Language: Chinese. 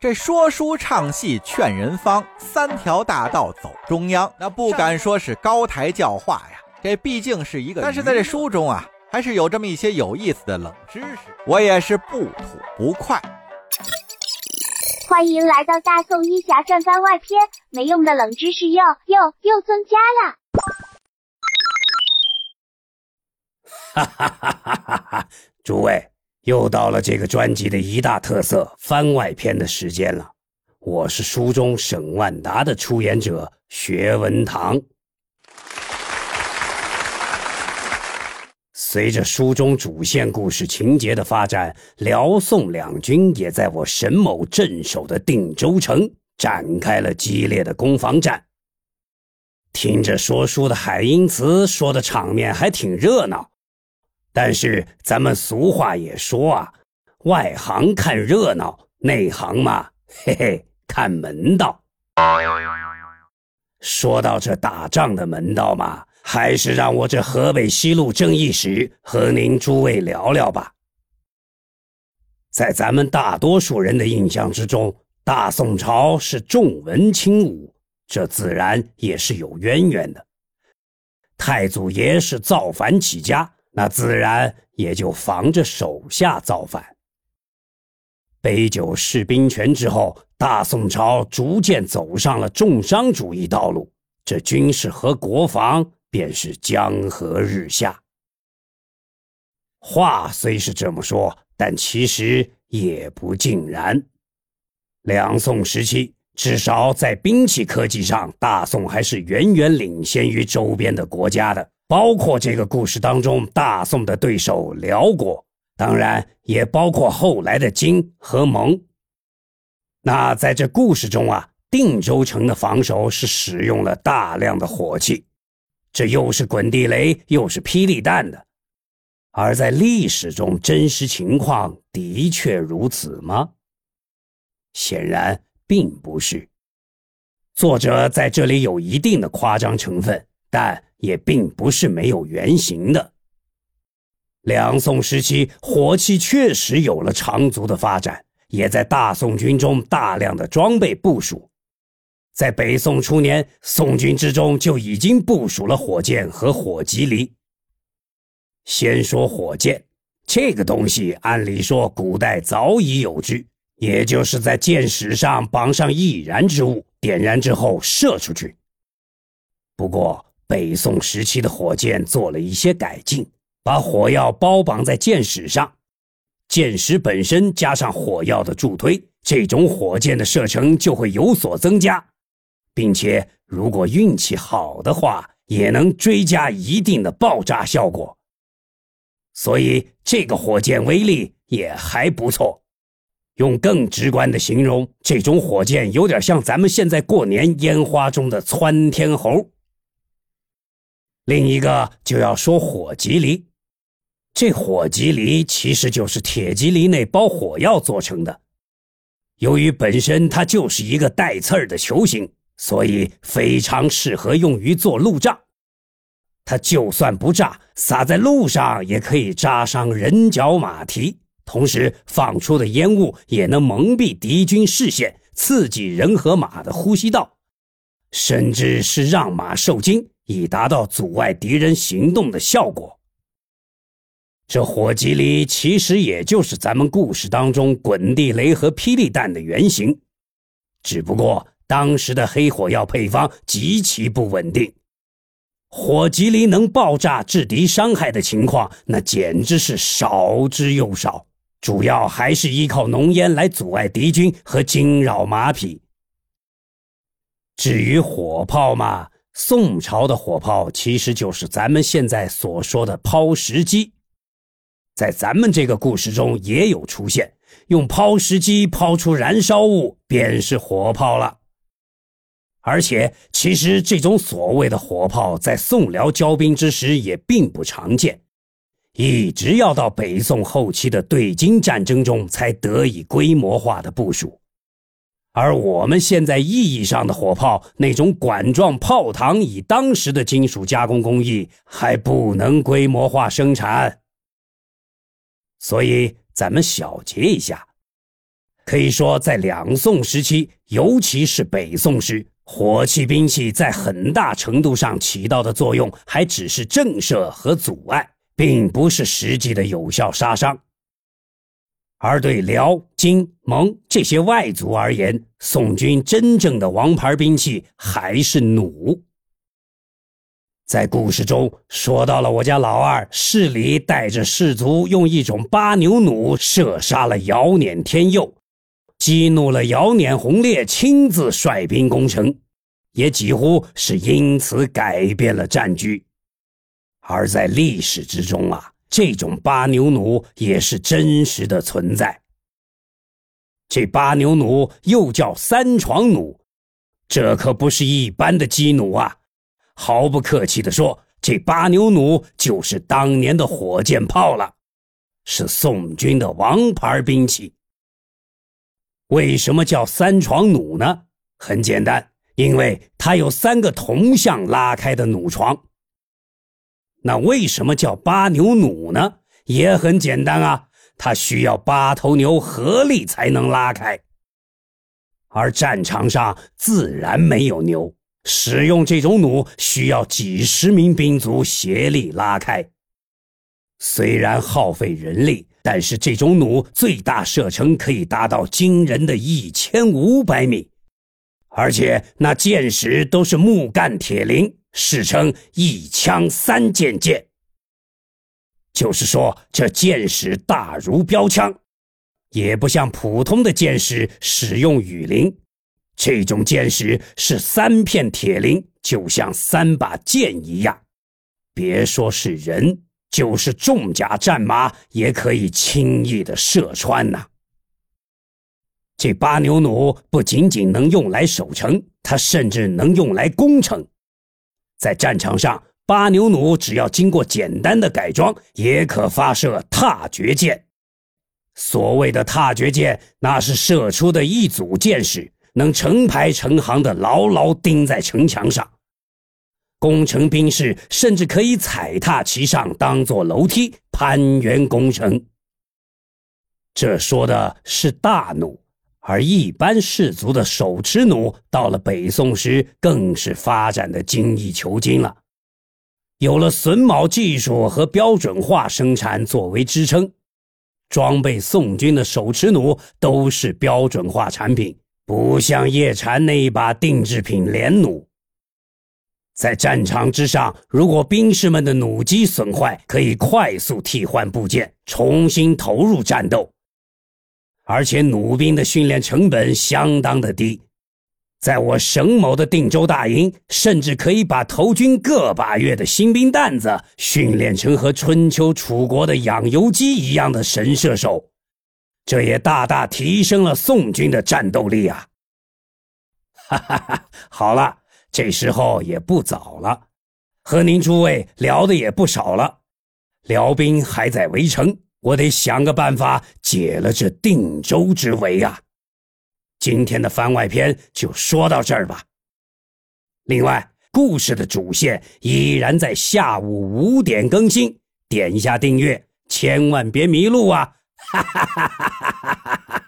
这说书唱戏劝人方，三条大道走中央。那不敢说是高台教化呀，这毕竟是一个。但是在这书中啊，还是有这么一些有意思的冷知识，我也是不吐不快。欢迎来到大宋医侠传番外篇，没用的冷知识又又又增加了。哈哈哈哈哈哈！诸位。又到了这个专辑的一大特色番外篇的时间了。我是书中沈万达的出演者薛文堂。随着书中主线故事情节的发展，辽宋两军也在我沈某镇守的定州城展开了激烈的攻防战。听着说书的海英慈说的场面还挺热闹。但是咱们俗话也说啊，外行看热闹，内行嘛，嘿嘿，看门道。说到这打仗的门道嘛，还是让我这河北西路正义使和您诸位聊聊吧。在咱们大多数人的印象之中，大宋朝是重文轻武，这自然也是有渊源的。太祖爷是造反起家。那自然也就防着手下造反。杯酒释兵权之后，大宋朝逐渐走上了重商主义道路，这军事和国防便是江河日下。话虽是这么说，但其实也不尽然。两宋时期，至少在兵器科技上，大宋还是远远领先于周边的国家的。包括这个故事当中，大宋的对手辽国，当然也包括后来的金和蒙。那在这故事中啊，定州城的防守是使用了大量的火器，这又是滚地雷又是霹雳弹的。而在历史中，真实情况的确如此吗？显然并不是。作者在这里有一定的夸张成分，但。也并不是没有原型的。两宋时期，火器确实有了长足的发展，也在大宋军中大量的装备部署。在北宋初年，宋军之中就已经部署了火箭和火棘犁。先说火箭，这个东西按理说古代早已有之，也就是在箭矢上绑上易燃之物，点燃之后射出去。不过，北宋时期的火箭做了一些改进，把火药包绑在箭矢上，箭矢本身加上火药的助推，这种火箭的射程就会有所增加，并且如果运气好的话，也能追加一定的爆炸效果。所以这个火箭威力也还不错。用更直观的形容，这种火箭有点像咱们现在过年烟花中的窜天猴。另一个就要说火棘梨，这火棘梨其实就是铁蒺藜内包火药做成的。由于本身它就是一个带刺儿的球形，所以非常适合用于做路障。它就算不炸，撒在路上也可以扎伤人脚马蹄，同时放出的烟雾也能蒙蔽敌军视线，刺激人和马的呼吸道，甚至是让马受惊。以达到阻碍敌人行动的效果。这火棘里其实也就是咱们故事当中滚地雷和霹雳弹的原型，只不过当时的黑火药配方极其不稳定，火棘里能爆炸致敌伤害的情况那简直是少之又少，主要还是依靠浓烟来阻碍敌军和惊扰马匹。至于火炮嘛。宋朝的火炮其实就是咱们现在所说的抛石机，在咱们这个故事中也有出现，用抛石机抛出燃烧物便是火炮了。而且，其实这种所谓的火炮在宋辽交兵之时也并不常见，一直要到北宋后期的对金战争中才得以规模化的部署。而我们现在意义上的火炮，那种管状炮膛，以当时的金属加工工艺还不能规模化生产，所以咱们小结一下：可以说，在两宋时期，尤其是北宋时，火器兵器在很大程度上起到的作用，还只是震慑和阻碍，并不是实际的有效杀伤。而对辽、金、蒙这些外族而言，宋军真正的王牌兵器还是弩。在故事中说到了我家老二市里带着士卒用一种八牛弩射杀了姚撵天佑。激怒了姚撵洪烈，亲自率兵攻城，也几乎是因此改变了战局。而在历史之中啊，这种八牛弩也是真实的存在。这八牛弩又叫三床弩，这可不是一般的机弩啊！毫不客气地说，这八牛弩就是当年的火箭炮了，是宋军的王牌兵器。为什么叫三床弩呢？很简单，因为它有三个同向拉开的弩床。那为什么叫八牛弩呢？也很简单啊，它需要八头牛合力才能拉开。而战场上自然没有牛，使用这种弩需要几十名兵卒协力拉开。虽然耗费人力。但是这种弩最大射程可以达到惊人的一千五百米，而且那箭矢都是木干铁铃，史称一枪三箭箭。就是说，这箭矢大如标枪，也不像普通的箭矢使用羽林，这种箭矢是三片铁铃，就像三把剑一样。别说是人。就是重甲战马也可以轻易的射穿呐。这八牛弩不仅仅能用来守城，它甚至能用来攻城。在战场上，八牛弩只要经过简单的改装，也可发射踏绝箭。所谓的踏绝箭，那是射出的一组箭矢，能成排成行的牢牢钉在城墙上。攻城兵士甚至可以踩踏其上，当做楼梯攀援攻城。这说的是大弩，而一般士族的手持弩，到了北宋时更是发展的精益求精了。有了榫卯技术和标准化生产作为支撑，装备宋军的手持弩都是标准化产品，不像叶禅那一把定制品连弩。在战场之上，如果兵士们的弩机损坏，可以快速替换部件，重新投入战斗。而且弩兵的训练成本相当的低，在我省某的定州大营，甚至可以把投军个把月的新兵蛋子训练成和春秋楚国的养由基一样的神射手，这也大大提升了宋军的战斗力啊！哈哈哈，好了。这时候也不早了，和您诸位聊的也不少了。辽兵还在围城，我得想个办法解了这定州之围啊！今天的番外篇就说到这儿吧。另外，故事的主线依然在下午五点更新，点一下订阅，千万别迷路啊！哈哈哈哈哈哈！